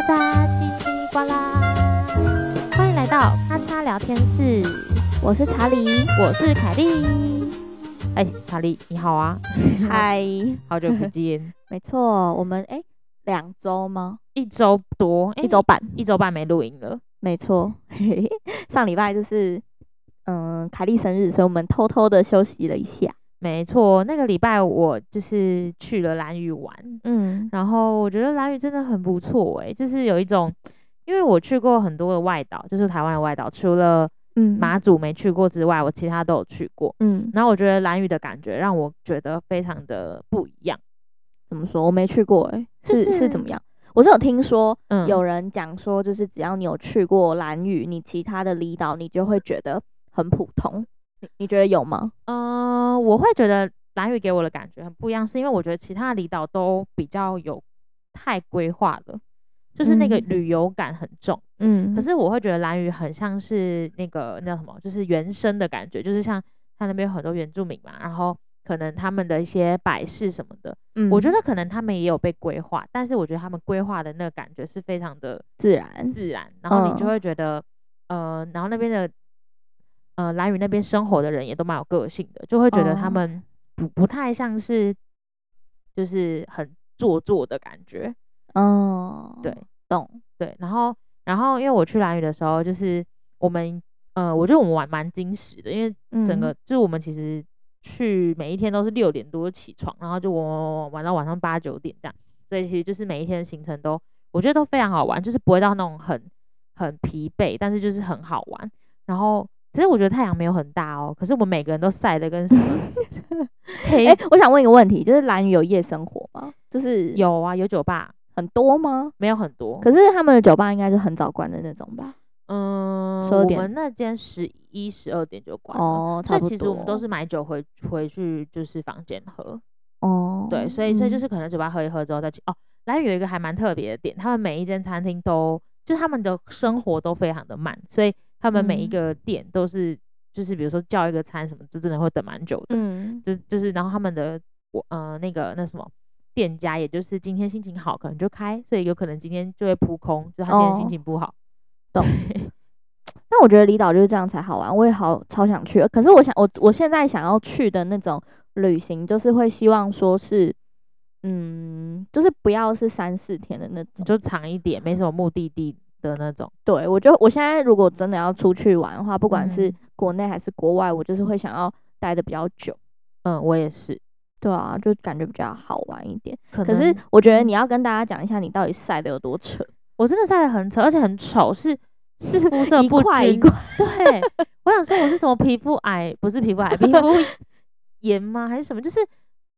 咔嚓叽里呱啦，欢迎来到咔嚓聊天室。我是查理，我是凯莉。哎，查理你好啊，嗨，好久不见。没错，我们哎两周吗？一周多，一周半，一周半没录音了。没错，上礼拜就是嗯凯莉生日，所以我们偷偷的休息了一下。没错，那个礼拜我就是去了兰屿玩，嗯，然后我觉得兰屿真的很不错诶，就是有一种，因为我去过很多的外岛，就是台湾的外岛，除了嗯马祖没去过之外，我其他都有去过，嗯，然后我觉得兰屿的感觉让我觉得非常的不一样。怎么说？我没去过诶，是、就是是怎么样？我是有听说，有人讲说，就是只要你有去过兰屿，你其他的离岛你就会觉得很普通。你你觉得有吗？嗯、呃，我会觉得兰屿给我的感觉很不一样，是因为我觉得其他的离岛都比较有太规划了，就是那个旅游感很重。嗯，可是我会觉得兰屿很像是那个那叫什么，就是原生的感觉，就是像它那边有很多原住民嘛，然后可能他们的一些摆饰什么的，嗯，我觉得可能他们也有被规划，但是我觉得他们规划的那个感觉是非常的自然自然，然后你就会觉得，嗯、呃，然后那边的。呃，蓝屿那边生活的人也都蛮有个性的，就会觉得他们不不太像是，就是很做作的感觉。哦，对，懂，对。然后，然后因为我去蓝屿的时候，就是我们，呃，我觉得我们玩蛮精实的，因为整个、嗯、就是我们其实去每一天都是六点多起床，然后就玩玩玩玩到晚上八九点这样，所以其实就是每一天的行程都我觉得都非常好玩，就是不会到那种很很疲惫，但是就是很好玩，然后。其实我觉得太阳没有很大哦，可是我们每个人都晒得跟什么 黑。哎、欸，我想问一个问题，就是兰屿有夜生活吗？就是有啊，有酒吧，很多吗？没有很多，可是他们的酒吧应该是很早关的那种吧？嗯，我们那间十一、十二点就关了。哦，差不多。所以其实我们都是买酒回回去就是房间喝。哦，对，所以所以就是可能酒吧喝一喝之后再去。哦，兰屿有一个还蛮特别的点，他们每一间餐厅都，就他们的生活都非常的慢，所以。他们每一个店都是，就是比如说叫一个餐什么，就真的会等蛮久的。嗯，就就是，然后他们的我呃那个那什么店家，也就是今天心情好，可能就开，所以有可能今天就会扑空，就他现在心情不好。懂。那我觉得离岛就是这样才好玩，我也好超想去。可是我想我我现在想要去的那种旅行，就是会希望说是，嗯，就是不要是三四天的那种，就长一点，没什么目的地。的那种，对，我就我现在如果真的要出去玩的话，不管是国内还是国外，我就是会想要待的比较久。嗯，我也是。对啊，就感觉比较好玩一点。可，可是我觉得你要跟大家讲一下，你到底晒的有多扯。我真的晒的很扯，而且很丑，是 是肤色不均。一块一块。对，我想说我是什么皮肤癌？不是皮肤癌，皮肤炎吗？还是什么？就是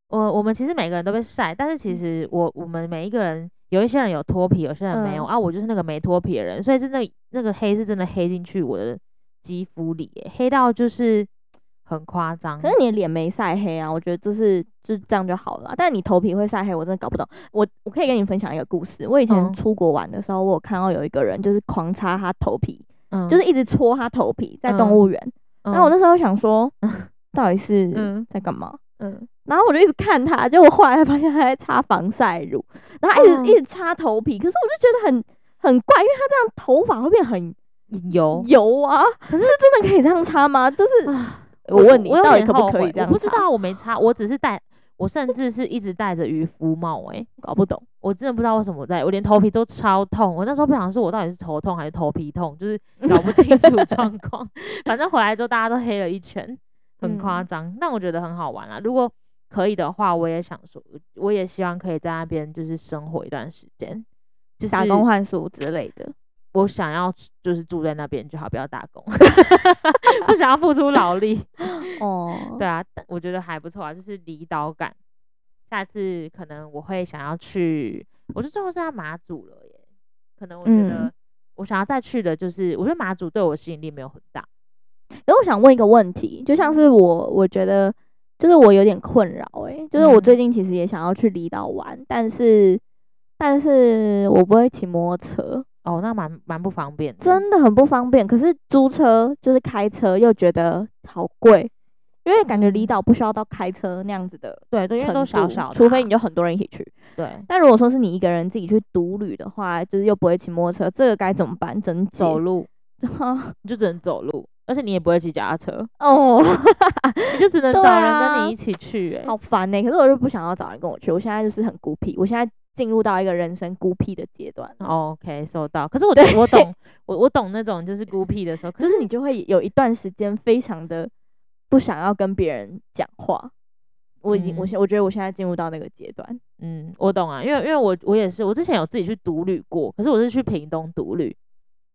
我我们其实每个人都被晒，但是其实我我们每一个人。有一些人有脱皮，有些人没有、嗯、啊。我就是那个没脱皮的人，所以真的那个黑是真的黑进去我的肌肤里，黑到就是很夸张。可是你的脸没晒黑啊，我觉得就是就这样就好了。但是你头皮会晒黑，我真的搞不懂。我我可以跟你分享一个故事。我以前出国玩的时候，我有看到有一个人就是狂擦他头皮，嗯、就是一直搓他头皮，在动物园。然后我那时候想说，嗯、到底是在干嘛？嗯。嗯然后我就一直看他，结果后来发现他在擦防晒乳，然后一直、嗯、一直擦头皮，可是我就觉得很很怪，因为他这样头发会变很油油啊。可是真的可以这样擦吗？就是我问你，到底可不可以这样？我不知道，我没擦，我只是戴，我甚至是一直戴着渔夫帽、欸。诶，搞不懂，我真的不知道为什么我戴，我连头皮都超痛。我那时候不想说，我到底是头痛还是头皮痛，就是 搞不清楚状况。反正回来之后大家都黑了一圈，很夸张。嗯、但我觉得很好玩啊，如果。可以的话，我也想说，我也希望可以在那边就是生活一段时间，就是打工换宿之类的。我想要就是住在那边就好，不要打工，不想要付出劳力。哦，对啊，我觉得还不错啊，就是离岛感。下次可能我会想要去，我就最后是在马祖了耶。可能我觉得我想要再去的就是，我觉得马祖对我吸引力没有很大。然后，我想问一个问题，就像是我，我觉得。就是我有点困扰诶，就是我最近其实也想要去离岛玩，嗯、但是，但是我不会骑摩托车哦，那蛮蛮不方便，真的很不方便。可是租车就是开车又觉得好贵，因为感觉离岛不需要到开车那样子的，对对，因为都小小的，除非你就很多人一起去。对，但如果说是你一个人自己去独旅的话，就是又不会骑摩托车，这个该怎么办？只能走路，你就只能走路，而且你也不会骑脚踏车哦，你就只能找人跟你一起去，哎，好烦呢。可是我就不想要找人跟我去，我现在就是很孤僻，我现在进入到一个人生孤僻的阶段。OK，收到。可是我我懂，我我懂那种就是孤僻的时候，就是你就会有一段时间非常的不想要跟别人讲话。我已经，我现我觉得我现在进入到那个阶段。嗯，我懂啊，因为因为我我也是，我之前有自己去独旅过，可是我是去屏东独旅，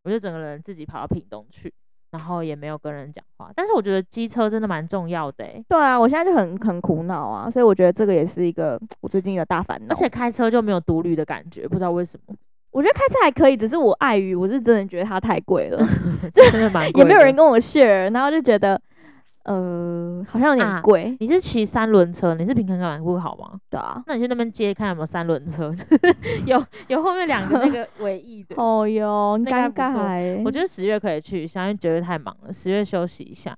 我就整个人自己跑到屏东去，然后也没有跟人讲话。但是我觉得机车真的蛮重要的欸。对啊，我现在就很很苦恼啊，所以我觉得这个也是一个我最近的大烦恼。而且开车就没有独旅的感觉，不知道为什么。我觉得开车还可以，只是我碍于我是真的觉得它太贵了，真的蛮贵，也没有人跟我 share，然后就觉得。呃，好像有点贵，啊。你是骑三轮车？你是平衡感不好吗？对啊。那你去那边接看有没有三轮车？有有后面两个那个 尾翼的。哦哟，尴尬。我觉得十月可以去，因为九月太忙了，十月休息一下。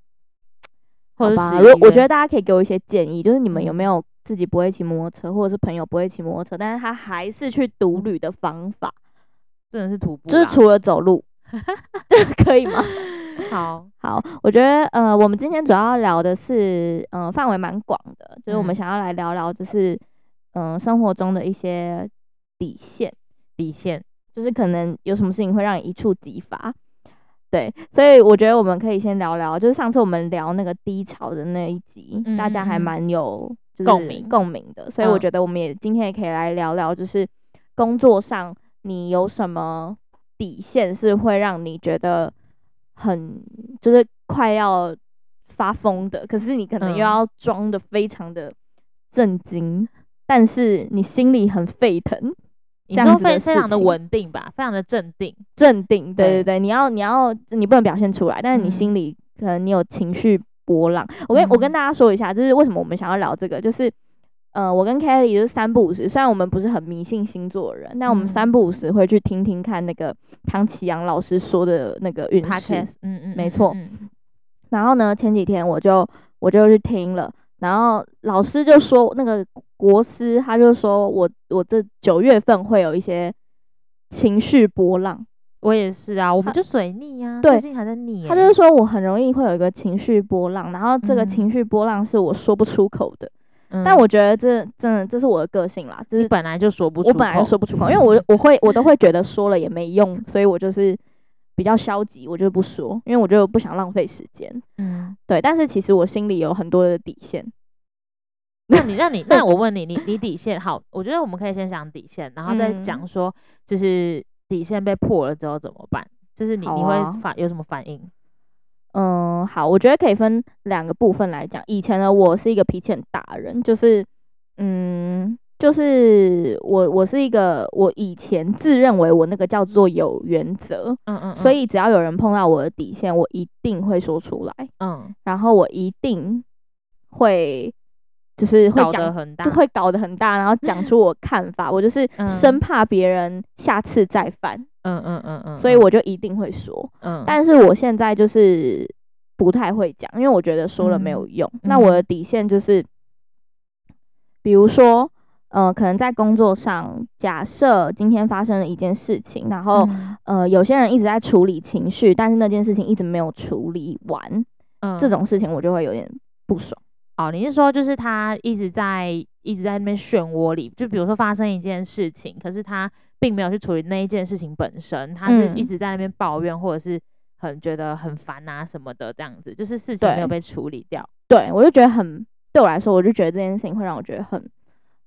好吧。我我觉得大家可以给我一些建议，就是你们有没有自己不会骑摩托车，或者是朋友不会骑摩托车，但是他还是去独旅的方法，真的是徒步，就是除了走路，可以吗？好。好，我觉得呃，我们今天主要聊的是，嗯、呃，范围蛮广的，就是我们想要来聊聊，就是嗯、呃，生活中的一些底线，底线，就是可能有什么事情会让你一触即发，对，所以我觉得我们可以先聊聊，就是上次我们聊那个低潮的那一集，嗯、大家还蛮有共鸣。共鸣的，所以我觉得我们也今天也可以来聊聊，就是工作上你有什么底线是会让你觉得。很就是快要发疯的，可是你可能又要装的非常的震惊，嗯、但是你心里很沸腾，你说非非常的稳定吧，非常的镇定，镇定，对对。对，你要你要你不能表现出来，但是你心里可能你有情绪波浪。嗯、我跟我跟大家说一下，就是为什么我们想要聊这个，就是。呃，我跟 Kelly 就是三不五时，虽然我们不是很迷信星座的人，但我们三不五时会去听听看那个唐启阳老师说的那个运势。嗯嗯，没错。然后呢，前几天我就我就去听了，然后老师就说那个国师他就说我我这九月份会有一些情绪波浪。我也是啊，我们就水逆呀，最近还在逆。他就是说我很容易会有一个情绪波浪，然后这个情绪波浪是我说不出口的。嗯、但我觉得这真的这是我的个性啦，就是本来就说不出口，我本来就说不出口，因为我我会我都会觉得说了也没用，所以我就是比较消极，我就不说，因为我就不想浪费时间。嗯，对。但是其实我心里有很多的底线。那你那你 那我问你，你你底线好？我觉得我们可以先讲底线，然后再讲说，就是底线被破了之后怎么办？就是你、啊、你会反有什么反应？嗯，好，我觉得可以分两个部分来讲。以前的我是一个脾气很大的人，就是，嗯，就是我我是一个，我以前自认为我那个叫做有原则，嗯，嗯嗯，所以只要有人碰到我的底线，我一定会说出来，嗯，然后我一定会就是会讲，得很大，会搞得很大，然后讲出我看法，我就是生怕别人下次再犯。嗯嗯嗯嗯，所以我就一定会说，嗯，但是我现在就是不太会讲，因为我觉得说了没有用。嗯、那我的底线就是，比如说，呃，可能在工作上，假设今天发生了一件事情，然后，嗯、呃，有些人一直在处理情绪，但是那件事情一直没有处理完，嗯，这种事情我就会有点不爽。哦，你是说就是他一直在一直在那边漩涡里，就比如说发生一件事情，可是他。并没有去处理那一件事情本身，他是一直在那边抱怨，或者是很觉得很烦啊什么的，这样子，就是事情没有被处理掉。对，我就觉得很，对我来说，我就觉得这件事情会让我觉得很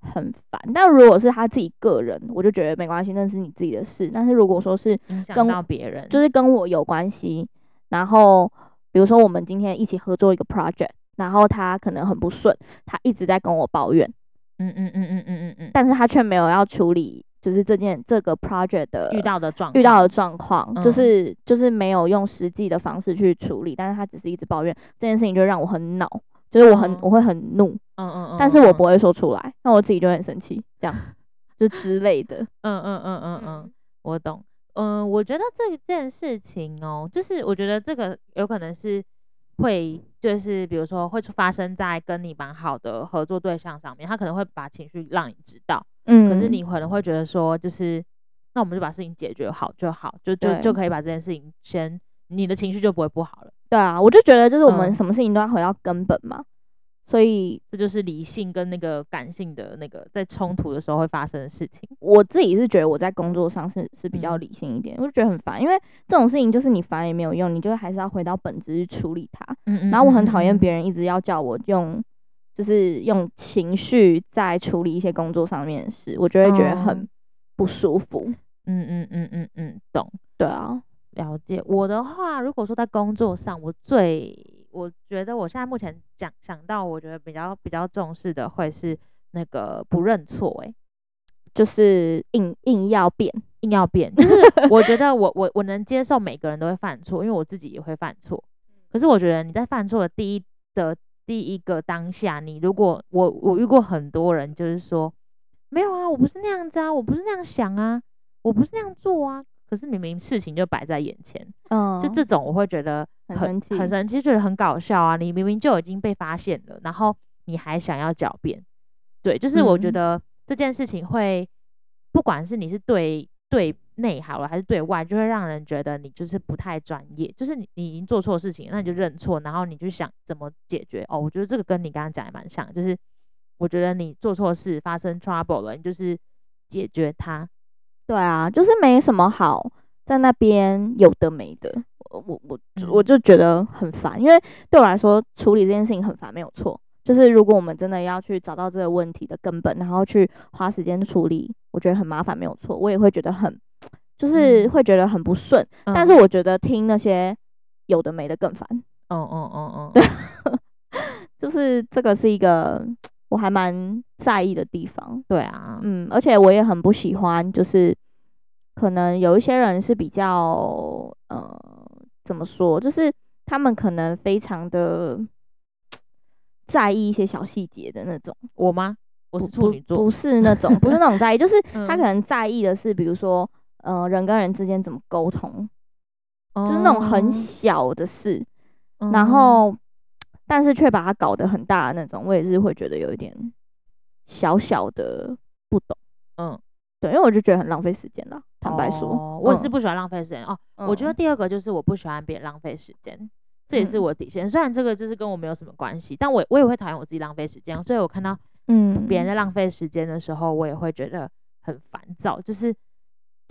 很烦。但如果是他自己个人，我就觉得没关系，那是你自己的事。但是如果说是影响到别人，就是跟我有关系，然后比如说我们今天一起合作一个 project，然后他可能很不顺，他一直在跟我抱怨，嗯嗯嗯嗯嗯嗯嗯，但是他却没有要处理。就是这件这个 project 的遇到的状遇到的状况，就是就是没有用实际的方式去处理，但是他只是一直抱怨这件事情，就让我很恼，就是我很我会很怒，嗯嗯嗯，但是我不会说出来，那我自己就很生气，这样就之类的，嗯嗯嗯嗯嗯，我懂，嗯，我觉得这件事情哦，就是我觉得这个有可能是会就是比如说会发生在跟你蛮好的合作对象上面，他可能会把情绪让你知道，嗯，可是你可能会觉得说，就是那我们就把事情解决好就好，就就就可以把这件事情先，你的情绪就不会不好了。对啊，我就觉得就是我们什么事情都要回到根本嘛。嗯所以这就是理性跟那个感性的那个在冲突的时候会发生的事情。我自己是觉得我在工作上是是比较理性一点，嗯、我就觉得很烦，因为这种事情就是你烦也没有用，你就还是要回到本质去处理它。嗯，嗯，嗯，嗯，然后我很讨厌别人一直要叫我用，就是用情绪在处理一些工作上面的事，我就会觉得很不舒服。嗯嗯嗯嗯嗯，懂。对啊，了解。我的话，如果说在工作上，我最我觉得我现在目前讲想到，我觉得比较比较重视的会是那个不认错，诶，就是硬硬要变，硬要变，就是 我觉得我我我能接受每个人都会犯错，因为我自己也会犯错。可是我觉得你在犯错的第一的第一个当下，你如果我我遇过很多人，就是说没有啊，我不是那样子啊，我不是那样想啊，我不是那样做啊。可是明明事情就摆在眼前，嗯，就这种我会觉得很很神奇，觉得很搞笑啊！你明明就已经被发现了，然后你还想要狡辩，对，就是我觉得这件事情会，不管是你是对对内好了还是对外，就会让人觉得你就是不太专业。就是你你已经做错事情，那你就认错，然后你就想怎么解决。哦，我觉得这个跟你刚刚讲也蛮像，就是我觉得你做错事发生 trouble 了，你就是解决它。对啊，就是没什么好在那边有的没的，我我我我就觉得很烦，因为对我来说处理这件事情很烦，没有错。就是如果我们真的要去找到这个问题的根本，然后去花时间处理，我觉得很麻烦，没有错。我也会觉得很，就是会觉得很不顺。嗯、但是我觉得听那些有的没的更烦。哦哦哦哦，对，就是这个是一个。我还蛮在意的地方，对啊，嗯，而且我也很不喜欢，就是可能有一些人是比较，呃，怎么说，就是他们可能非常的在意一些小细节的那种。我吗？我是处女座，不是那种，不是那种在意，就是 他可能在意的是，比如说，呃，人跟人之间怎么沟通，嗯，就是那种很小的事，嗯，然后。但是却把它搞得很大的那种，我也是会觉得有一点小小的不懂，嗯，对，因为我就觉得很浪费时间了。坦白说，哦、我也是不喜欢浪费时间、嗯、哦。我觉得第二个就是我不喜欢别人浪费时间、嗯，这也是我底线。虽然这个就是跟我没有什么关系，但我我也会讨厌我自己浪费时间。所以我看到嗯别人在浪费时间的时候，我也会觉得很烦躁。就是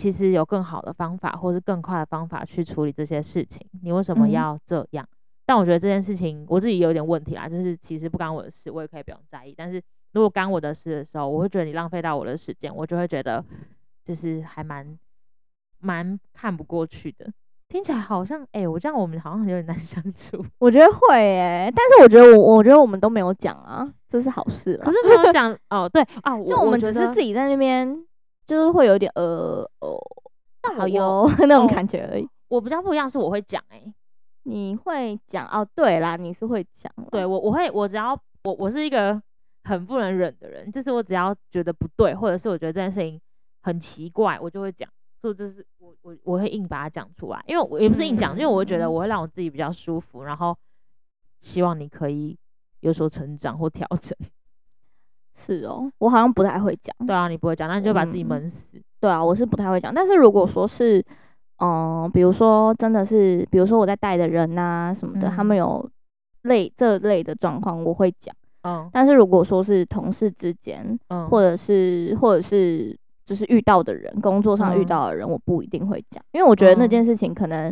其实有更好的方法，或是更快的方法去处理这些事情，你为什么要这样？嗯但我觉得这件事情我自己有点问题啦，就是其实不干我的事，我也可以不用在意。但是如果干我的事的时候，我会觉得你浪费到我的时间，我就会觉得就是还蛮蛮看不过去的。听起来好像哎、欸，我这样我们好像有点难 相处。我觉得会哎、欸，但是我觉得我我觉得我们都没有讲啊，这是好事。可是没有讲 哦，对啊，就我们只是自己在那边，就是会有点呃哦，好哟那种感觉而已。我比较不一样，是我会讲哎、欸。你会讲哦？对啦，你是会讲。对我，我会，我只要我我是一个很不能忍的人，就是我只要觉得不对，或者是我觉得这件事情很奇怪，我就会讲。所以就是我我我会硬把它讲出来，因为我也不是硬讲、嗯，因为我会觉得我会让我自己比较舒服，然后希望你可以有所成长或调整。是哦，我好像不太会讲。对啊，你不会讲，那你就把自己闷死、嗯。对啊，我是不太会讲。但是如果说是。嗯，比如说，真的是，比如说我在带的人呐、啊、什么的、嗯，他们有类这类的状况，我会讲。嗯，但是如果说是同事之间，嗯，或者是或者是就是遇到的人，工作上遇到的人，我不一定会讲、嗯，因为我觉得那件事情可能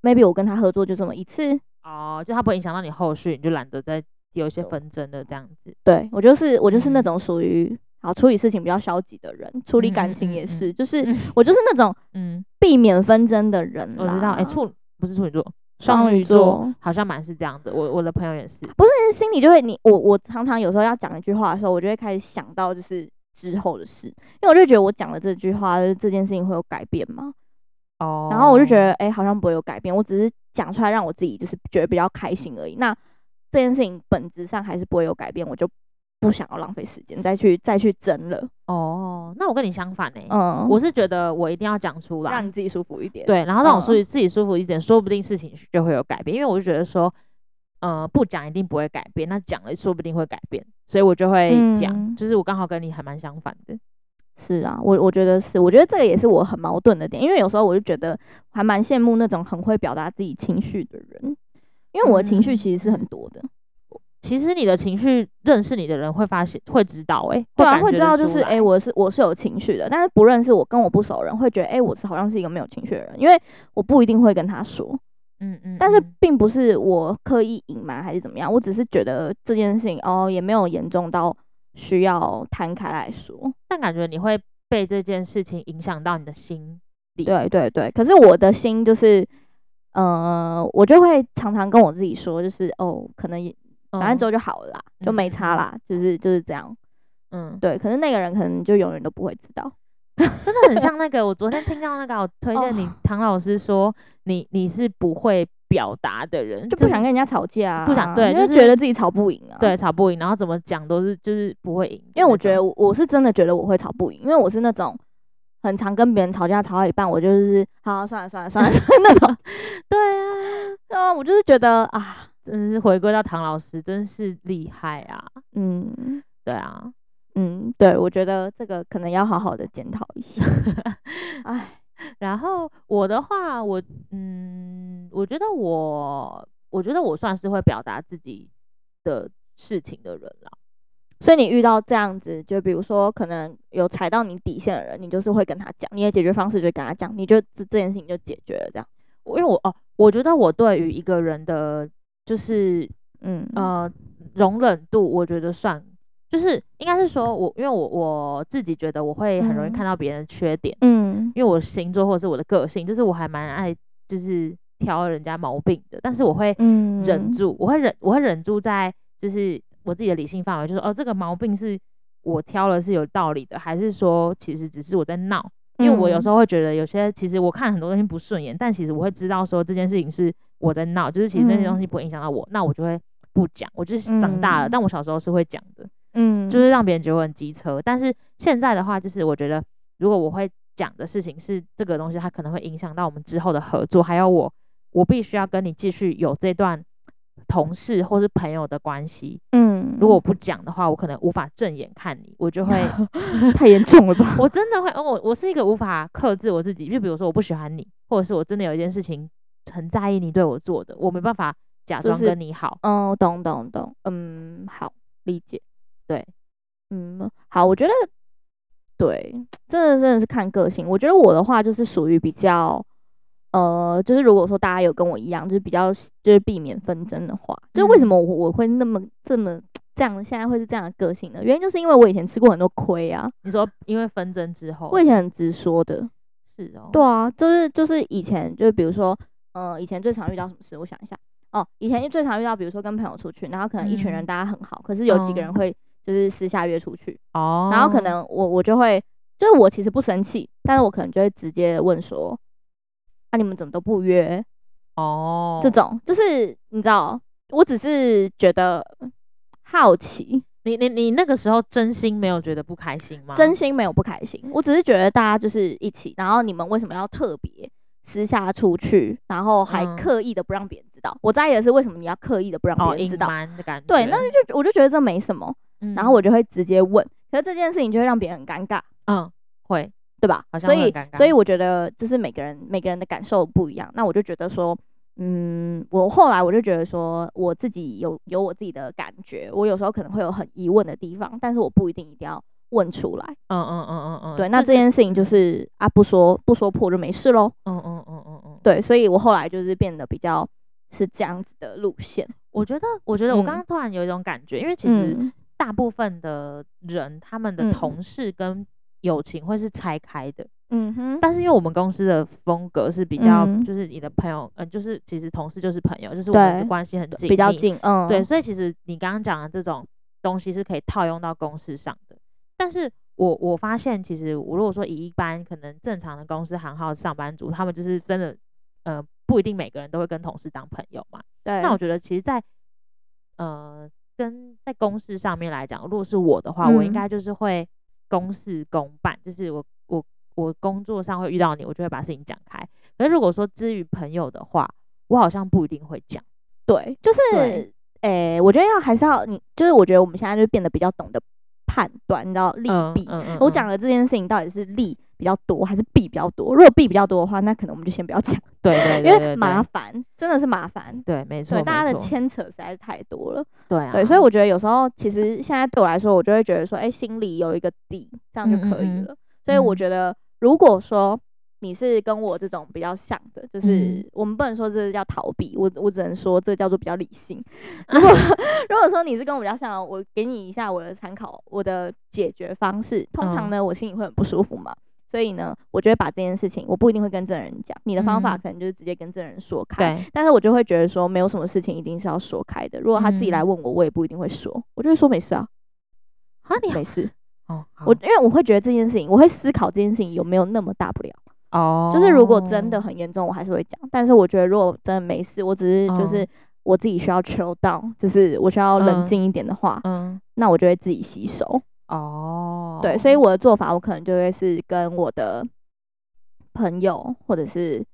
，maybe 我跟他合作就这么一次，哦，就他不会影响到你后续，你就懒得再有一些纷争的这样子。对，我就是我就是那种属于。好，处理事情比较消极的人，处理感情也是，就是、嗯、我就是那种 嗯避免纷争的人。我知道，哎、欸，处不是处女座，双鱼座好像蛮是这样的。我我的朋友也是，不是心里就会你我我常常有时候要讲一句话的时候，我就会开始想到就是之后的事，因为我就觉得我讲了这句话，这件事情会有改变吗？哦，然后我就觉得哎、欸，好像不会有改变，我只是讲出来让我自己就是觉得比较开心而已。那这件事情本质上还是不会有改变，我就。不想要浪费时间再去再去争了哦，那我跟你相反呢、我是觉得我一定要讲出来，让你自己舒服一点。对，然后让我自己自己舒服一点、嗯，说不定事情就会有改变。因为我就觉得说，呃，不讲一定不会改变，那讲了说不定会改变，所以我就会讲，嗯、就是我刚好跟你还蛮相反的。是啊，我我觉得是，我觉得这个也是我很矛盾的点，因为有时候我就觉得还蛮羡慕那种很会表达自己情绪的人，因为我的情绪其实是很多的。嗯、其实你的情绪，认识你的人会发现会知道、欸，哎，对啊，会知道就是，哎、欸，我是我是有情绪的，但是不认识我跟我不熟的人会觉得，哎、欸，我是好像是一个没有情绪的人，因为我不一定会跟他说，嗯嗯，但是并不是我刻意隐瞒还是怎么样，我只是觉得这件事情哦也没有严重到。需要摊开来说，但感觉你会被这件事情影响到你的心里。对对对，可是我的心就是，呃，我就会常常跟我自己说，就是哦，可能反正之后就好了啦，嗯、就没差啦，就是就是这样。嗯，对。可是那个人可能就永远都不会知道，真的很像那个。我昨天听到那个，我推荐你唐老师说，你你是不会。表达的人就不想跟人家吵架，啊，不想对，就是觉得自己吵不赢啊，对，吵不赢，然后怎么讲都是就是不会赢，因为我觉得我是真的觉得我会吵不赢，因为我是那种很常跟别人吵架，吵到一半我就是好，好算了算了算了 那种，对啊，对啊，我就是觉得啊，真是回归到唐老师，真是厉害啊，嗯，对啊，嗯，对，我觉得这个可能要好好的检讨一下，哎。然后我的话，我嗯，我觉得我，我觉得我算是会表达自己的事情的人了。所以你遇到这样子，就比如说可能有踩到你底线的人，你就是会跟他讲，你的解决方式就跟他讲，你就这这件事情就解决了这样。因为我哦，我觉得我对于一个人的，就是嗯呃容忍度，我觉得算。就是应该是说，我因为我我自己觉得我会很容易看到别人的缺点，嗯，因为我星座或者是我的个性，就是我还蛮爱就是挑人家毛病的，但是我会忍住，嗯、我会忍，我会忍住在就是我自己的理性范围，就是哦这个毛病是我挑了是有道理的，还是说其实只是我在闹？因为我有时候会觉得有些其实我看很多东西不顺眼，但其实我会知道说这件事情是我在闹，就是其实那些东西不会影响到我，嗯、那我就会不讲，我就是长大了，嗯、但我小时候是会讲的。嗯，就是让别人觉得我很机车，但是现在的话，就是我觉得如果我会讲的事情是这个东西，它可能会影响到我们之后的合作，还有我，我必须要跟你继续有这段同事或是朋友的关系。嗯，如果我不讲的话，我可能无法正眼看你，我就会 太严重了吧？我真的会，我我是一个无法克制我自己，就比如说我不喜欢你，或者是我真的有一件事情很在意你对我做的，我没办法假装跟你好。嗯，懂懂懂，嗯，好，理解。对，嗯，好，我觉得，对，真的真的是看个性。我觉得我的话就是属于比较，呃，就是如果说大家有跟我一样，就是比较就是避免纷争的话，嗯、就是为什么我我会那么这么这样，现在会是这样的个性呢？原因就是因为我以前吃过很多亏啊。你说因为纷争之后，我以前很直说的，是哦，对啊，就是就是以前就是比如说，呃，以前最常遇到什么事？我想一下，哦，以前就最常遇到，比如说跟朋友出去，然后可能一群人大家很好，嗯、可是有几个人会。就是私下约出去，oh. 然后可能我我就会，就是我其实不生气，但是我可能就会直接问说，啊你们怎么都不约？哦，oh. 这种就是你知道，我只是觉得好奇，你你你那个时候真心没有觉得不开心吗？真心没有不开心，我只是觉得大家就是一起，然后你们为什么要特别私下出去，然后还刻意的不让别人知道？嗯、我在意的是为什么你要刻意的不让别人知道？隐瞒的感觉。对，那就我就觉得这没什么。然后我就会直接问，可是这件事情就会让别人很尴尬，嗯，会，对吧？所以，所以我觉得就是每个人每个人的感受不一样。那我就觉得说，嗯，我后来我就觉得说，我自己有有我自己的感觉，我有时候可能会有很疑问的地方，但是我不一定一定要问出来。嗯嗯嗯嗯嗯，对。那这件事情就是啊，不说不说破就没事喽。嗯嗯嗯嗯嗯，对。所以我后来就是变得比较是这样子的路线。我觉得，我觉得我刚刚突然有一种感觉，因为其实。大部分的人，他们的同事跟友情会是拆开的，嗯哼。但是因为我们公司的风格是比较，就是你的朋友，嗯，就是其实同事就是朋友，就是我们的关系很近，比较近，嗯，对。所以其实你刚刚讲的这种东西是可以套用到公司上的。但是我我发现，其实我如果说以一般可能正常的公司行号上班族，他们就是真的，呃，不一定每个人都会跟同事当朋友嘛。对。那我觉得，其实，在呃。跟在公事上面来讲，如果是我的话，嗯、我应该就是会公事公办，就是我我我工作上会遇到你，我就会把事情讲开。可是如果说至于朋友的话，我好像不一定会讲。对，就是，诶、欸，我觉得要还是要你，就是我觉得我们现在就变得比较懂得判断，你知道利弊。嗯嗯嗯、我讲的这件事情到底是利比较多还是弊比较多？如果弊比较多的话，那可能我们就先不要讲。对 对，对，对，因为麻烦真的是麻烦。对，没错。对，大家的牵扯实在是太多了。对啊。对，所以我觉得有时候其实现在对我来说，我就会觉得说，哎、欸，心里有一个底，这样就可以了。嗯嗯嗯，所以我觉得，如果说。你是跟我这种比较像的，就是我们不能说这是叫逃避，我我只能说这叫做比较理性。如果如果说你是跟我比较像，我给你一下我的参考，我的解决方式。通常呢，我心里会很不舒服嘛，所以呢，我就会把这件事情，我不一定会跟证人讲。你的方法可能就是直接跟证人说开，对。但是我就会觉得说，没有什么事情一定是要说开的。如果他自己来问我，我也不一定会说，我就会说没事啊。啊，你没事 哦。我因为我会觉得这件事情，我会思考这件事情有没有那么大不了。哦，就是如果真的很严重，我还是会讲。但是我觉得如果真的没事，我只是就是我自己需要 chill down，就是我需要冷静一点的话，嗯，那我就会自己洗手。哦，对，所以我的做法，我可能就会是跟我的朋友，或者是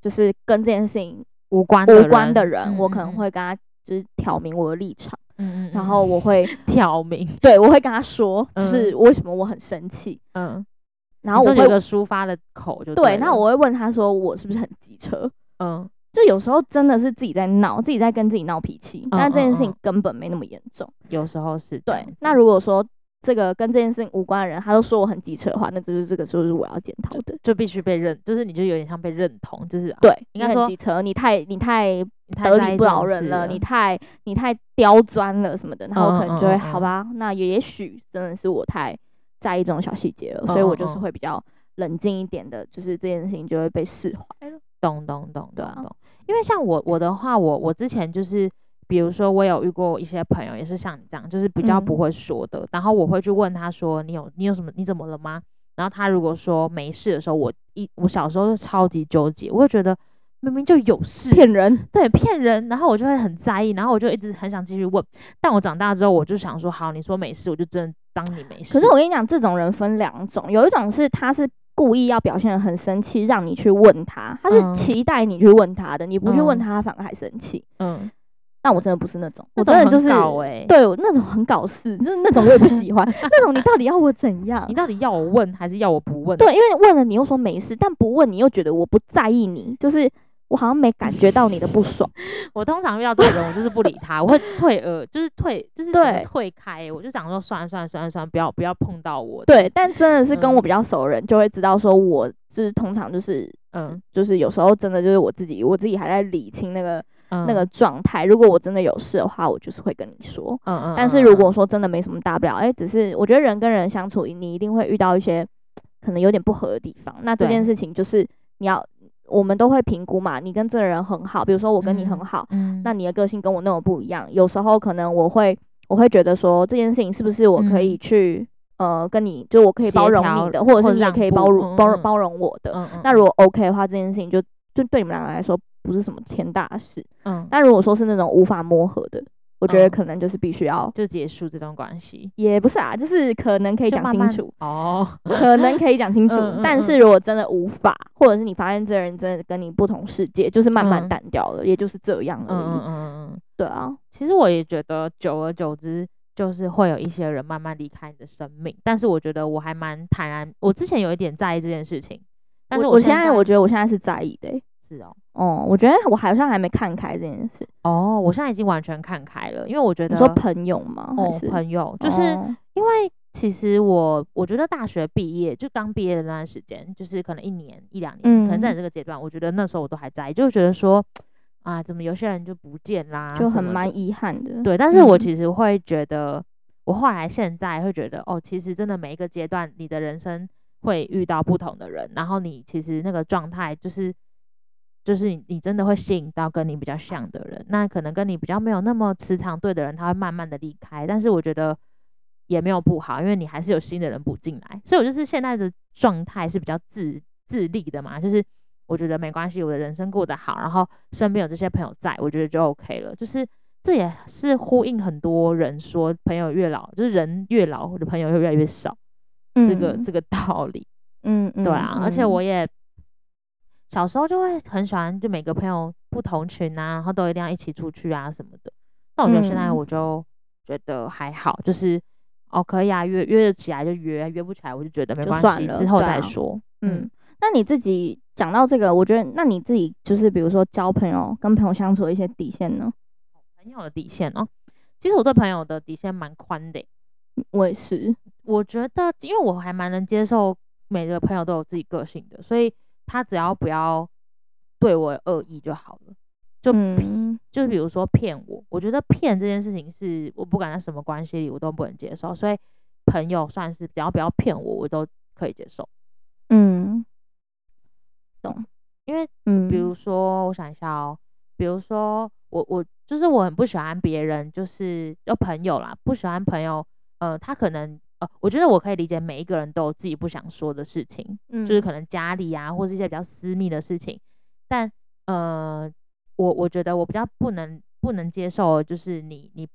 就是跟这件事情无关无关的人，我可能会跟他就是挑明我的立场，嗯嗯，然后我会 挑明，对，我会跟他说，就是为什么我很生气，嗯。然后我会有个抒发的口就，就对。那我会问他说：“我是不是很机车？”嗯，就有时候真的是自己在闹，自己在跟自己闹脾气。嗯、但这件事情根本没那么严重。有时候是对。那如果说这个跟这件事情无关的人，他都说我很机车的话，那就是这个就是我要检讨的，就，就必须被认，就是你就有点像被认同，就是对，应该说机车，你太你太得理不饶人了，你太你太刁钻了什么的，然后我可能就会、嗯、好吧，那也许真的是我太。在意这种小细节了，所以我就是会比较冷静一点的，就是这件事情就会被释怀了。懂懂懂，对啊。因为像我我的话，我我之前就是，比如说我有遇过一些朋友，也是像你这样，就是比较不会说的。嗯、然后我会去问他说：“你有你有什么？你怎么了吗？”然后他如果说没事的时候，我一我小时候就超级纠结，我会觉得明明就有事，骗人，对，骗人。然后我就会很在意，然后我就一直很想继续问。但我长大之后，我就想说：“好，你说没事，我就真的。”当你没事，可是我跟你讲，这种人分两种，有一种是他是故意要表现的很生气，让你去问他，他是期待你去问他的，嗯、你不去问他，他反而还生气。嗯，但我真的不是那种，我真的就是对，那种很搞事，就是那种我也不喜欢，那种你到底要我怎样？你到底要我问还是要我不问？对，因为问了你又说没事，但不问你又觉得我不在意你，就是。我好像没感觉到你的不爽。我通常遇到这种人，我就是不理他，我会退呃，就是退，就是对退开。我就想说，算了算了算了算了，不要不要碰到我。对，但真的是跟我比较熟的人，就会知道说，我就是通常就是，嗯，就是有时候真的就是我自己，我自己还在理清那个、嗯、那个状态。如果我真的有事的话，我就是会跟你说。嗯嗯。但是如果说真的没什么大不了，哎、欸，只是我觉得人跟人相处，你一定会遇到一些可能有点不合的地方。那这件事情就是你要。我们都会评估嘛，你跟这个人很好，比如说我跟你很好，嗯，那你的个性跟我那么不一样，有时候可能我会我会觉得说这件事情是不是我可以去、嗯、呃跟你，就我可以包容你的，或者是你也可以包容包容包容我的。嗯嗯，那如果 OK 的话，这件事情就就对你们两个来说不是什么天大事。嗯，但如果说是那种无法磨合的。我觉得可能就是必须要就结束这段关系，也不是啊，就是可能可以讲清楚哦，可能可以讲清 楚。但是如果真的无法，或者是你发现这个人真的跟你不同世界，就是慢慢淡掉了，也就是这样而已。嗯嗯嗯，对啊。其实我也觉得，久而久之，就是会有一些人慢慢离开你的生命。但是我觉得我还蛮坦然，我之前有一点在意这件事情，但是我现在我觉得我现在是在意的。是哦，哦，我觉得我好像还没看开这件事。哦，我现在已经完全看开了，因为我觉得你说朋友吗？哦，朋友，就是因为其实我我觉得大学毕业就刚毕业的那段时间，就是可能一年一两年，嗯，可能在你这个阶段，我觉得那时候我都还在，就觉得说啊，怎么有些人就不见啦，就很蛮遗憾的。对，但是我其实会觉得，我后来现在会觉得，哦，其实真的每一个阶段，你的人生会遇到不同的人，然后你其实那个状态就是。就是你，你真的会吸引到跟你比较像的人，那可能跟你比较没有那么磁场对的人，他会慢慢的离开。但是我觉得也没有不好，因为你还是有新的人补进来。所以我就是现在的状态是比较自自立的嘛，就是我觉得没关系，我的人生过得好，然后身边有这些朋友在，我觉得就 OK 了。就是这也是呼应很多人说，朋友越老，就是人越老，我的朋友会越来越少，嗯、这个这个道理。嗯，对啊，嗯、而且我也。小时候就会很喜欢，就每个朋友不同群啊，然后都一定要一起出去啊什么的。那我觉得现在我就觉得还好，就是哦可以啊，约约得起来就约，约不起来我就觉得没关系，之后再说。啊、嗯，那你自己讲到这个，我觉得那你自己就是比如说交朋友、跟朋友相处的一些底线呢？朋友的底线哦，其实我对朋友的底线蛮宽的。我也是，我觉得因为我还蛮能接受每个朋友都有自己个性的，所以他只要不要对我有恶意就好了。就、嗯、就比如说骗我，我觉得骗这件事情是我不管在什么关系里我都不能接受，所以朋友算是只要不要骗我，我都可以接受。嗯，懂。因为嗯，比如说我想一下哦，比如说我我就是我很不喜欢别人就是要朋友啦，不喜欢朋友呃，他可能呃，我觉得我可以理解每一个人都有自己不想说的事情，嗯，就是可能家里啊，或是一些比较私密的事情，但呃。我我觉得我比较不能不能接受，就是你你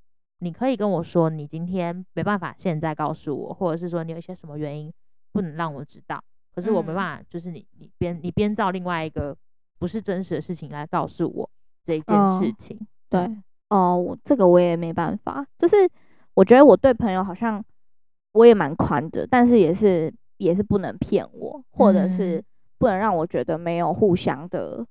你可以跟我说，你今天没办法现在告诉我，或者是说你有一些什么原因不能让我知道，可是我没办法，就是你你编你编造另外一个不是真实的事情来告诉我这一件事情。哦、对，哦，我这个我也没办法，就是我觉得我对朋友好像我也蛮宽的，但是也是也是不能骗我，或者是不能让我觉得没有互相的。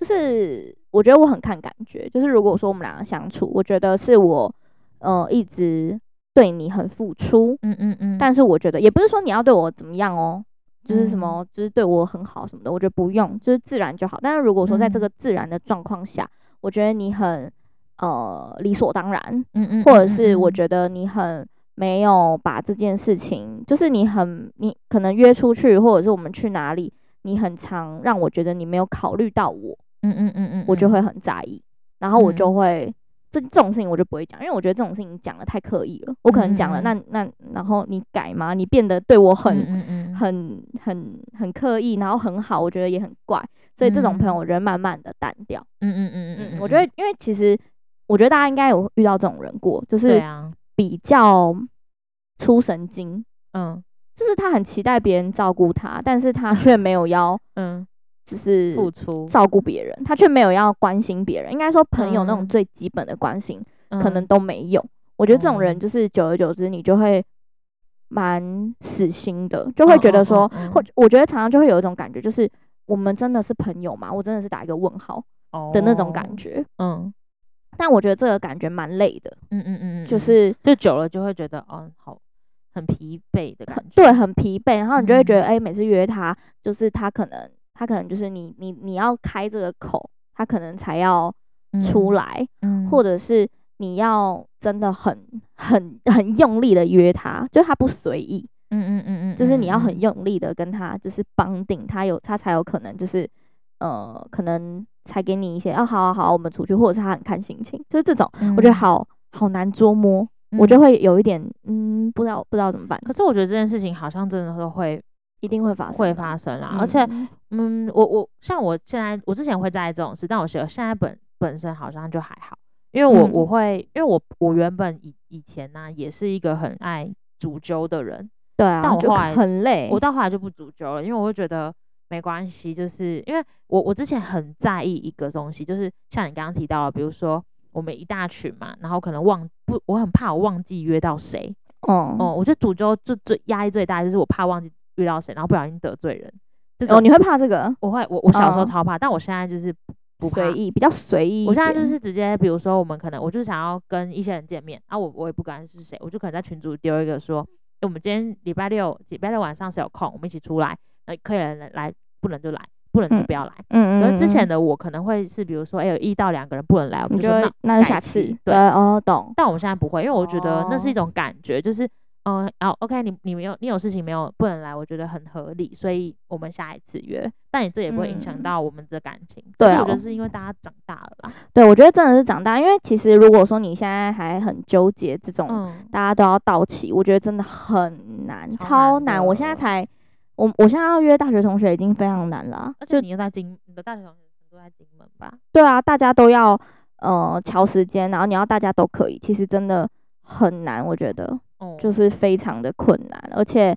就是我觉得我很看感觉，就是如果说我们两个相处，我觉得是我，呃，一直对你很付出，嗯嗯嗯，但是我觉得也不是说你要对我怎么样哦，就是什么，就是对我很好什么的，我觉得不用，就是自然就好。但是如果说在这个自然的状况下，我觉得你很呃理所当然，嗯嗯，或者是我觉得你很没有把这件事情，就是你很你可能约出去，或者是我们去哪里，你很常让我觉得你没有考虑到我。嗯嗯嗯嗯，我就会很在意，然后我就会、嗯、这这种事情我就不会讲，因为我觉得这种事情讲的太刻意了。我可能讲了，嗯、那那然后你改吗？你变得对我很很很很刻意，然后很好，我觉得也很怪。所以这种朋友，我觉得慢慢的淡掉。嗯嗯嗯嗯嗯，我觉得因为其实我觉得大家应该有遇到这种人过，就是比较出神经，嗯，就是他很期待别人照顾他，但是他却没有要嗯。就是付出照顾别人，他却没有要关心别人。应该说，朋友那种最基本的关心，可能都没有。我觉得这种人就是久而久之，你就会蛮死心的，就会觉得说，或我觉得常常就会有一种感觉，就是我们真的是朋友吗？我真的是打一个问号的那种感觉。嗯，但我觉得这个感觉蛮累的。嗯嗯嗯，就是就久了就会觉得，哦，好，很疲惫的感觉。对，很疲惫。然后你就会觉得，哎，每次约他，就是他可能。他可能就是你，你你要开这个口，他可能才要出来，嗯嗯、或者是你要真的很很很用力的约他，就他不随意，嗯嗯嗯嗯，就是你要很用力的跟他就是绑定，他有他才有可能就是呃，可能才给你一些，哦，好好好，我们出去，或者是他很看心情，就是这种，嗯、我觉得好好难捉摸，嗯、我就会有一点嗯，不知道不知道怎么办。可是我觉得这件事情好像真的是会。一定会发生，会发生啦。嗯、而且，嗯，我我像我现在，我之前会在意这种事，但我觉得现在本本身好像就还好，因为我、嗯、我会，因为我我原本以以前呢、啊，也是一个很爱煮粥的人，对啊，但我后来很累，我到后来就不煮粥了，因为我会觉得没关系，就是因为我我之前很在意一个东西，就是像你刚刚提到的，比如说我们一大群嘛，然后可能忘不，我很怕我忘记约到谁，哦哦、嗯，我觉得主揪就最压力最大，就是我怕忘记。遇到谁，然后不小心得罪人，哦，你会怕这个？我会，我我小时候超怕，哦、但我现在就是不随意，比较随意。我现在就是直接，比如说我们可能，我就想要跟一些人见面，啊，我我也不管是谁，我就可能在群组丢一个说，我们今天礼拜六礼拜六晚上谁有空，我们一起出来，那可以来来，不能就来，不能就不要来。嗯嗯。可是之前的我可能会是，比如说，哎，有一到两个人不能来，我们就说那那就下次。对哦，懂。但我们现在不会，因为我觉得那是一种感觉，就是。嗯，然后 OK，你你没有你有事情没有不能来，我觉得很合理，所以我们下一次约。但你这也不会影响到我们的感情。对、嗯，我觉得是因为大家长大了吧。对，我觉得真的是长大，因为其实如果说你现在还很纠结这种，嗯、大家都要到齐，我觉得真的很难，超难。超难我现在才，我我现在要约大学同学已经非常难了。而且你又在金，你的大学同学都在金门吧？对啊，大家都要呃调时间，然后你要大家都可以，其实真的很难，我觉得。就是非常的困难，而且，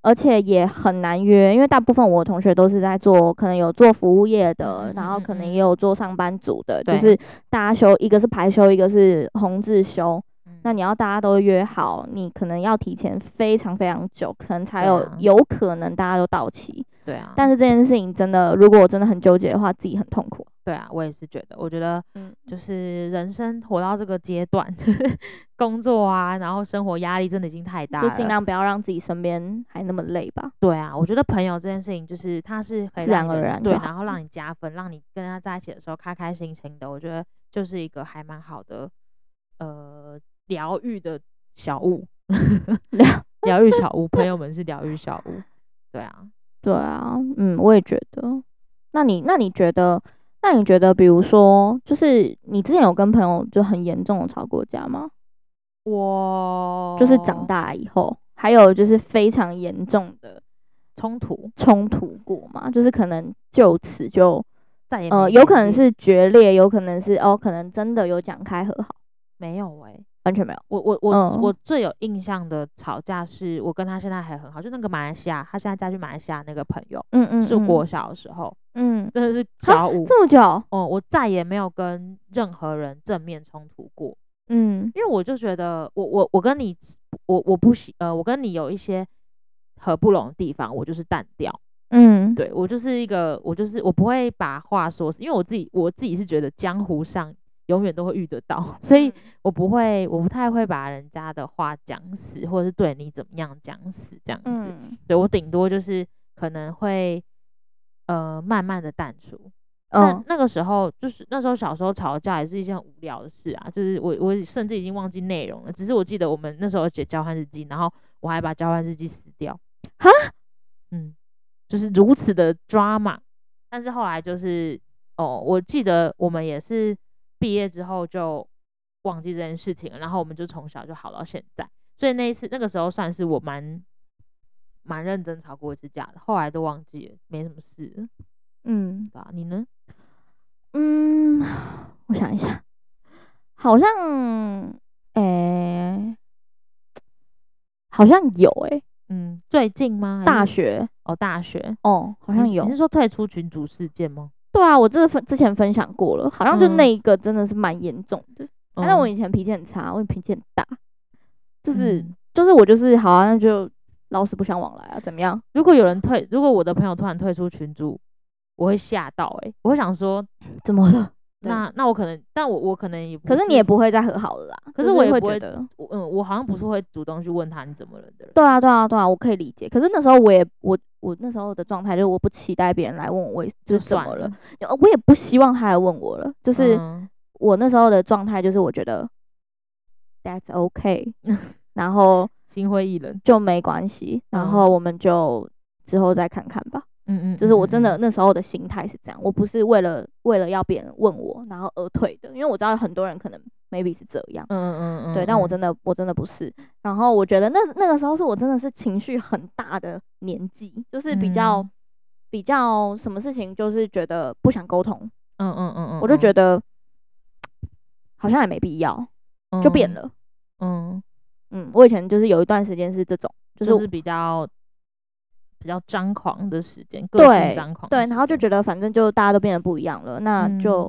而且也很难约，因为大部分我的同学都是在做，可能有做服务业的，嗯、然后可能也有做上班族的，嗯、就是大家休一个是排休，一个是红字休。那你要大家都约好，你可能要提前非常非常久，可能才有、啊、有可能大家都到齐。对啊。但是这件事情真的，如果我真的很纠结的话，自己很痛苦。对啊，我也是觉得，我觉得，嗯，就是人生活到这个阶段，嗯、工作啊，然后生活压力真的已经太大了，就尽量不要让自己身边还那么累吧。对啊，我觉得朋友这件事情，就是他是自然而然，对，然后让你加分，让你跟他在一起的时候开开心心的，我觉得就是一个还蛮好的，呃。疗愈的小物，疗疗愈小物，朋友们是疗愈小物，对啊，对啊，嗯，我也觉得。那你那你觉得，那你觉得，比如说，就是你之前有跟朋友就很严重的吵过架吗？我就是长大以后，还有就是非常严重的冲突冲突过吗？就是可能就此就再也没呃，有可能是决裂，有可能是哦，可能真的有讲开和好，没有哎、欸。完全没有，我我我、嗯、我最有印象的吵架是我跟他现在还很好，就那个马来西亚，他现在嫁去马来西亚那个朋友，嗯嗯，是国小的时候，嗯，真的是小五这么久，哦、嗯，我再也没有跟任何人正面冲突过，嗯，因为我就觉得我我我跟你我我不喜呃我跟你有一些合不拢的地方，我就是淡掉，嗯，对我就是一个我就是我不会把话说死，因为我自己我自己是觉得江湖上。永远都会遇得到，所以我不会，我不太会把人家的话讲死，或者是对你怎么样讲死这样子。嗯、对我顶多就是可能会，呃，慢慢的淡出。那、嗯、那个时候就是那时候小时候吵架也是一件很无聊的事啊，就是我我甚至已经忘记内容了，只是我记得我们那时候写交换日记，然后我还把交换日记撕掉。哈，嗯，就是如此的 drama。但是后来就是哦，我记得我们也是。毕业之后就忘记这件事情了，然后我们就从小就好到现在，所以那一次那个时候算是我蛮蛮认真吵过一次架的，后来都忘记了，没什么事。嗯，你呢？嗯，我想一下，好像，诶、欸，好像有诶、欸，嗯，最近吗？大学哦，大学哦，好像有。你是说退出群组事件吗？对啊，我这分之前分享过了，好像就那一个真的是蛮严重的。嗯、但是我以前脾气很差，我脾气很大，就是、嗯、就是我就是好那就老死不相往来啊，怎么样？如果有人退，如果我的朋友突然退出群组，我会吓到诶、欸，我会想说怎么了？那那我可能，但我我可能也，可是你也不会再和好了啦。可是我也会觉得，嗯，我好像不是会主动去问他你怎么了的人。对啊，对啊，对啊，我可以理解。可是那时候我也我我那时候的状态就是我不期待别人来问我，就是怎么了，我也不希望他来问我了。就是我那时候的状态就是我觉得 that's okay，然后心灰意冷就没关系，然后我们就之后再看看吧。嗯嗯，就是我真的那时候的心态是这样，我不是为了为了要别人问我然后而退的，因为我知道很多人可能 maybe 是这样，嗯嗯嗯，对，但我真的我真的不是。然后我觉得那那个时候是我真的是情绪很大的年纪，就是比较、嗯、比较什么事情就是觉得不想沟通，嗯嗯嗯嗯，我就觉得好像也没必要，就变了，嗯。嗯，我以前就是有一段时间是这种，就是、就是比较。比较张狂的时间，个性张狂对，对，然后就觉得反正就大家都变得不一样了，那就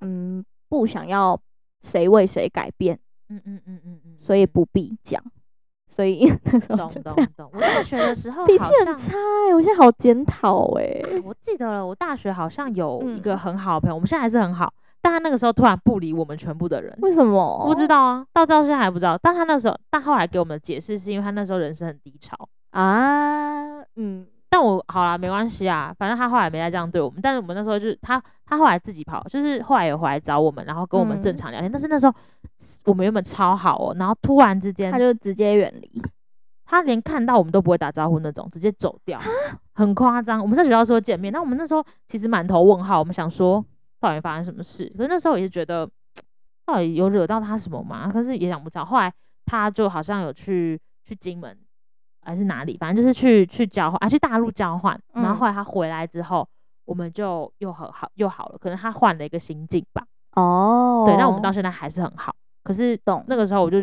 嗯，嗯不想要谁为谁改变，嗯嗯嗯嗯嗯，所以不必讲，所以 那时候懂懂懂。我大学的时候脾气很差，欸，我现在好检讨哎。我记得了，我大学好像有一个很好的朋友，嗯、我们现在还是很好，但他那个时候突然不理我们全部的人，为什么？不知道啊，到到现在还不知道。但他那时候，但后来给我们的解释是因为他那时候人生很低潮。啊，嗯，但我好啦，没关系啊，反正他后来没再这样对我们。但是我们那时候就是他，他后来自己跑，就是后来有回来找我们，然后跟我们正常聊天。嗯、但是那时候我们原本超好哦，然后突然之间他就直接远离，他连看到我们都不会打招呼那种，直接走掉，很夸张。我们在学校说见面，那我们那时候其实满头问号，我们想说到底发生什么事？可是那时候也是觉得到底有惹到他什么吗？可是也想不到。后来他就好像有去去金门。还是哪里，反正就是去去交换啊，去大陆交换。然后后来他回来之后，嗯、我们就又很好又好了。可能他换了一个心境吧。哦，对，那我们到现在还是很好。可是懂那个时候，我就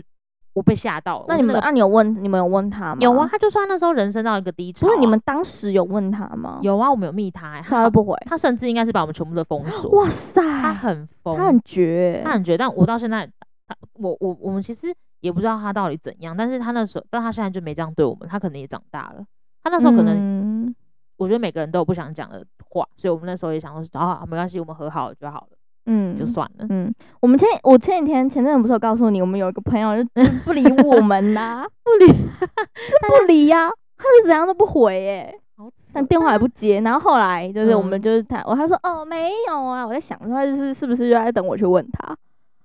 我被吓到了。那你们，那、啊、你有问你们有问他吗？有啊，他就说他那时候人生到一个低潮、啊。不是你们当时有问他吗？有啊，我们有密他、欸，他都不回。他甚至应该是把我们全部都封锁。哇塞，他很疯，他很绝，他很绝。但我到现在，他我我我们其实也不知道他到底怎样。但是他那时候，但他现在就没这样对我们。他可能也长大了。他那时候可能，嗯、我觉得每个人都有不想讲的话，所以我们那时候也想说，好好没关系，我们和好了就好了。嗯，就算了。嗯，我们前我前几天前阵子不是有告诉你，我们有一个朋友就不理我们呐、啊，不理，不理呀、啊，他是怎样都不回诶，但电话也不接。然后后来就是我们就是他，我他说哦没有啊，我在想说他就是是不是就在等我去问他。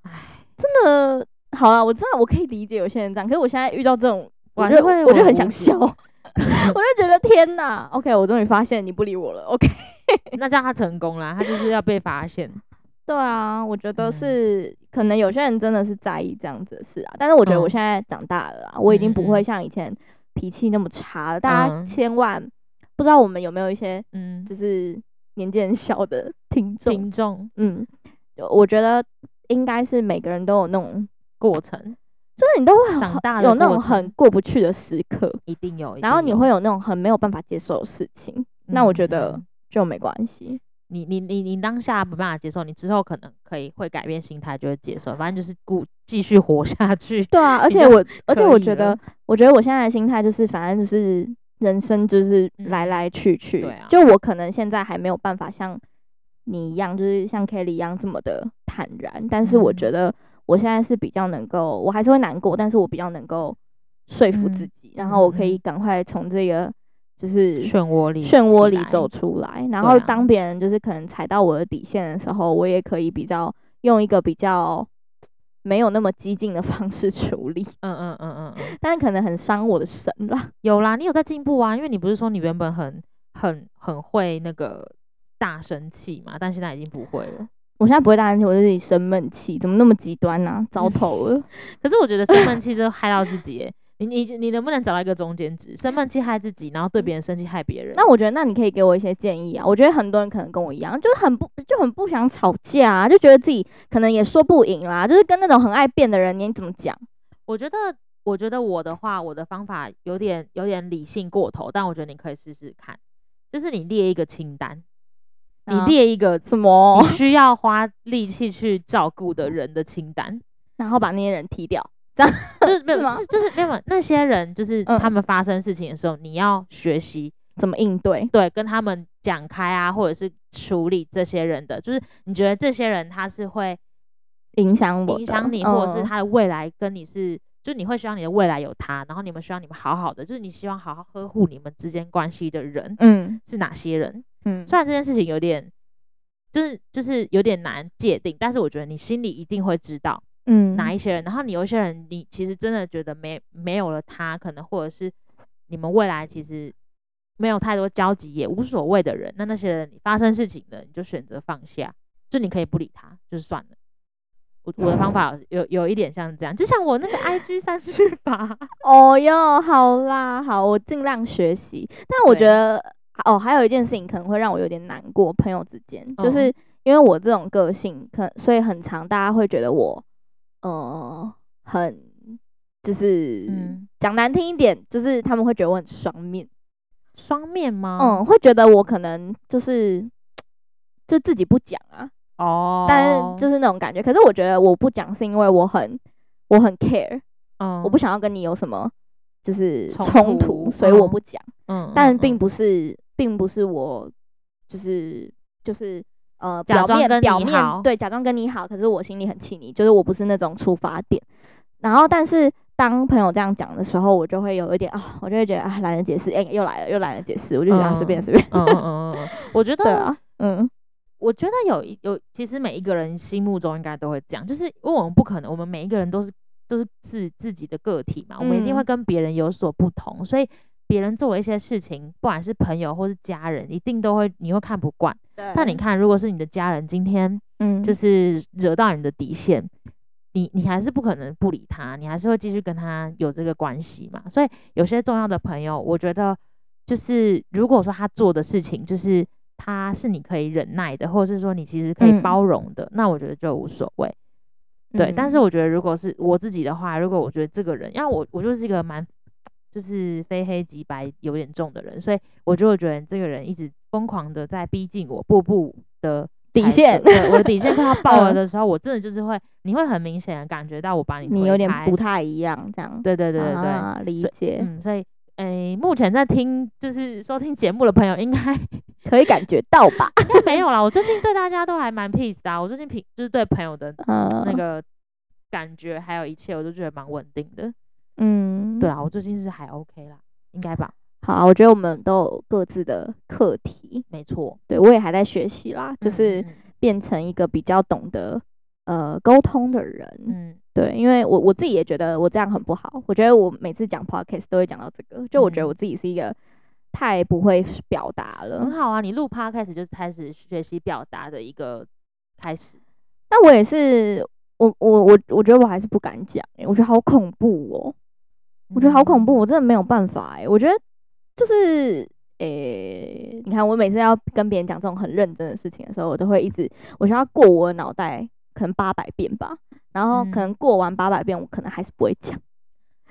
唉，真的好了，我知道我可以理解有些人这样，可是我现在遇到这种，我就会我就很想笑 我就觉得天哪，OK，我终于发现你不理我了，OK，那这样他成功了，他就是要被发现。对啊，我觉得是、嗯、可能有些人真的是在意这样子的事啊，但是我觉得我现在长大了啊，嗯、我已经不会像以前脾气那么差了。嗯、大家千万不知道我们有没有一些嗯，就是年纪很小的听众，听众，嗯，我觉得应该是每个人都有那种过程，就是你都会长大有那种很过不去的时刻，一定有，然后你会有那种很没有办法接受的事情，嗯、那我觉得就没关系。你你你你当下没办法接受，你之后可能可以会改变心态，就会接受。反正就是故继续活下去。对啊，而且我而且我觉得，我觉得我现在的心态就是，反正就是人生就是来来去去。对啊。就我可能现在还没有办法像你一样，就是像 Kelly 一样这么的坦然，但是我觉得我现在是比较能够，我还是会难过，但是我比较能够说服自己，然后我可以赶快从这个。就是漩涡里，漩涡里走出来。然后当别人就是可能踩到我的底线的时候，啊、我也可以比较用一个比较没有那么激进的方式处理。嗯嗯嗯嗯嗯。但是可能很伤我的神啦。有啦，你有在进步啊，因为你不是说你原本很很很会那个大生气嘛，但现在已经不会了。我现在不会大生气，我是自己生闷气，怎么那么极端呢、啊？糟透了。可是我觉得生闷气就害到自己、欸。你你你能不能找到一个中间值？生闷气害自己，然后对别人生气害别人。那我觉得，那你可以给我一些建议啊。我觉得很多人可能跟我一样，就是很不就很不想吵架啊，就觉得自己可能也说不赢啦。就是跟那种很爱辩的人，你怎么讲？我觉得，我觉得我的话，我的方法有点有点理性过头，但我觉得你可以试试看。就是你列一个清单，你列一个什么？你需要花力气去照顾的人的清单，然后把那些人踢掉。这样 就是没有，就是就是没有那些人，就是他们发生事情的时候，嗯、你要学习怎么应对，对，跟他们讲开啊，或者是处理这些人的，就是你觉得这些人他是会影响我，影响你，或者是他的未来跟你是，嗯、就你会希望你的未来有他，然后你们希望你们好好的，就是你希望好好呵护你们之间关系的人，嗯，是哪些人？嗯，虽然这件事情有点，就是就是有点难界定，但是我觉得你心里一定会知道。嗯，哪一些人？然后你有一些人，你其实真的觉得没没有了他，可能或者是你们未来其实没有太多交集，也无所谓的人。那那些人，你发生事情了，你就选择放下，就你可以不理他，就是算了。我我的方法有有一点像这样，就像我那个 IG 三句法。哦哟，好啦，好，我尽量学习。但我觉得对哦，还有一件事情可能会让我有点难过，朋友之间，就是因为我这种个性，可所以很常大家会觉得我。嗯，很就是讲、嗯、难听一点，就是他们会觉得我很双面，双面吗？嗯，会觉得我可能就是就自己不讲啊，哦，但是就是那种感觉。可是我觉得我不讲是因为我很我很 care，嗯，我不想要跟你有什么就是冲突，突所以我不讲。嗯，但并不是，嗯、并不是我就是就是。呃，表面表面对，假装跟你好，可是我心里很气你，就是我不是那种出发点。然后，但是当朋友这样讲的时候，我就会有一点啊、哦，我就会觉得啊，懒得解释，哎、欸，又来了，又懒得解释，我就觉得随便随便。嗯嗯嗯嗯，我觉得，对啊，嗯，我觉得有有，其实每一个人心目中应该都会这样，就是因为我们不可能，我们每一个人都是都是自自己的个体嘛，我们一定会跟别人有所不同，嗯、所以。别人做了一些事情，不管是朋友或是家人，一定都会你会看不惯。但你看，如果是你的家人今天，嗯，就是惹到你的底线，嗯、你你还是不可能不理他，你还是会继续跟他有这个关系嘛。所以有些重要的朋友，我觉得就是如果说他做的事情，就是他是你可以忍耐的，或者是说你其实可以包容的，嗯、那我觉得就无所谓。对，嗯、但是我觉得如果是我自己的话，如果我觉得这个人，因为我我就是一个蛮就是非黑即白有点重的人，所以我就会觉得这个人一直疯狂的在逼近我，步步的底线，对，我的底线 快要爆了的时候，我真的就是会，你会很明显的感觉到我把你你有点不太一样，这样，对对对对对，啊、理解，嗯，所以。诶，目前在听就是收听节目的朋友，应该 可以感觉到吧？应该没有啦，我最近对大家都还蛮 peace 的啊。我最近平就是对朋友的那个感觉，还有一切，我都觉得蛮稳定的。嗯，对啊，我最近是还 OK 啦，应该吧？好，我觉得我们都有各自的课题，没错。对，我也还在学习啦，就是变成一个比较懂得呃沟通的人。嗯。对，因为我我自己也觉得我这样很不好。我觉得我每次讲 podcast 都会讲到这个，就我觉得我自己是一个太不会表达了。很好啊，你录 podcast 就是开始学习表达的一个开始。那我也是，我我我我觉得我还是不敢讲，我觉得好恐怖哦，我觉得好恐怖，我真的没有办法哎。我觉得就是诶，你看我每次要跟别人讲这种很认真的事情的时候，我都会一直，我需要过我的脑袋可能八百遍吧。然后可能过完八百遍，我可能还是不会讲，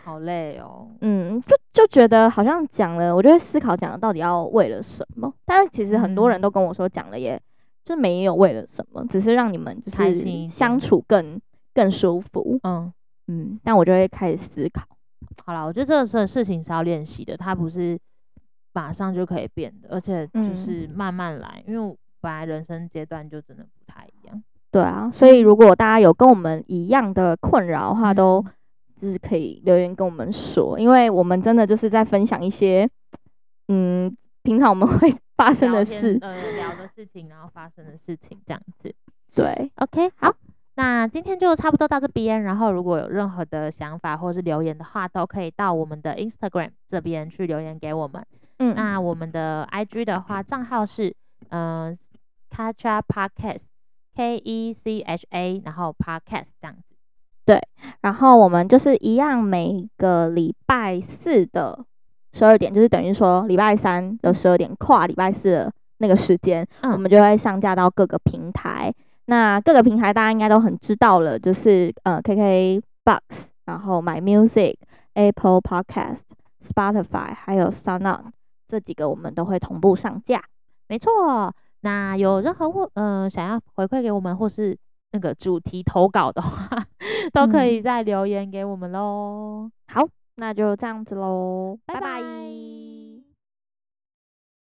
好累哦。嗯，就就觉得好像讲了，我就会思考讲了到底要为了什么。但是其实很多人都跟我说讲了，也就没有为了什么，只是让你们就是相处更更舒服。嗯嗯，但我就会开始思考。好了，我觉得这个事情是要练习的，它不是马上就可以变的，而且就是慢慢来，因为本来人生阶段就真的不太一样。对啊，所以如果大家有跟我们一样的困扰的话，都就是可以留言跟我们说，因为我们真的就是在分享一些，嗯，平常我们会 发生的事，呃，聊的事情，然后发生的事情这样子。对，OK，好，那今天就差不多到这边，然后如果有任何的想法或是留言的话，都可以到我们的 Instagram 这边去留言给我们。嗯，那我们的 IG 的话，账号是嗯，Kecha Podcast。K E C H A，然后 Podcast 这样子，对，然后我们就是一样，每个礼拜四的十二点，就是等于说礼拜三的十二点跨礼拜四的那个时间，嗯、我们就会上架到各个平台。那各个平台大家应该都很知道了，就是呃 KK Box，然后 My Music、Apple Podcast、Spotify，还有 SoundOn 这几个我们都会同步上架。没错。那有任何或呃想要回馈给我们，或是那个主题投稿的话，都可以再留言给我们喽。好，那就这样子喽，拜拜。拜拜。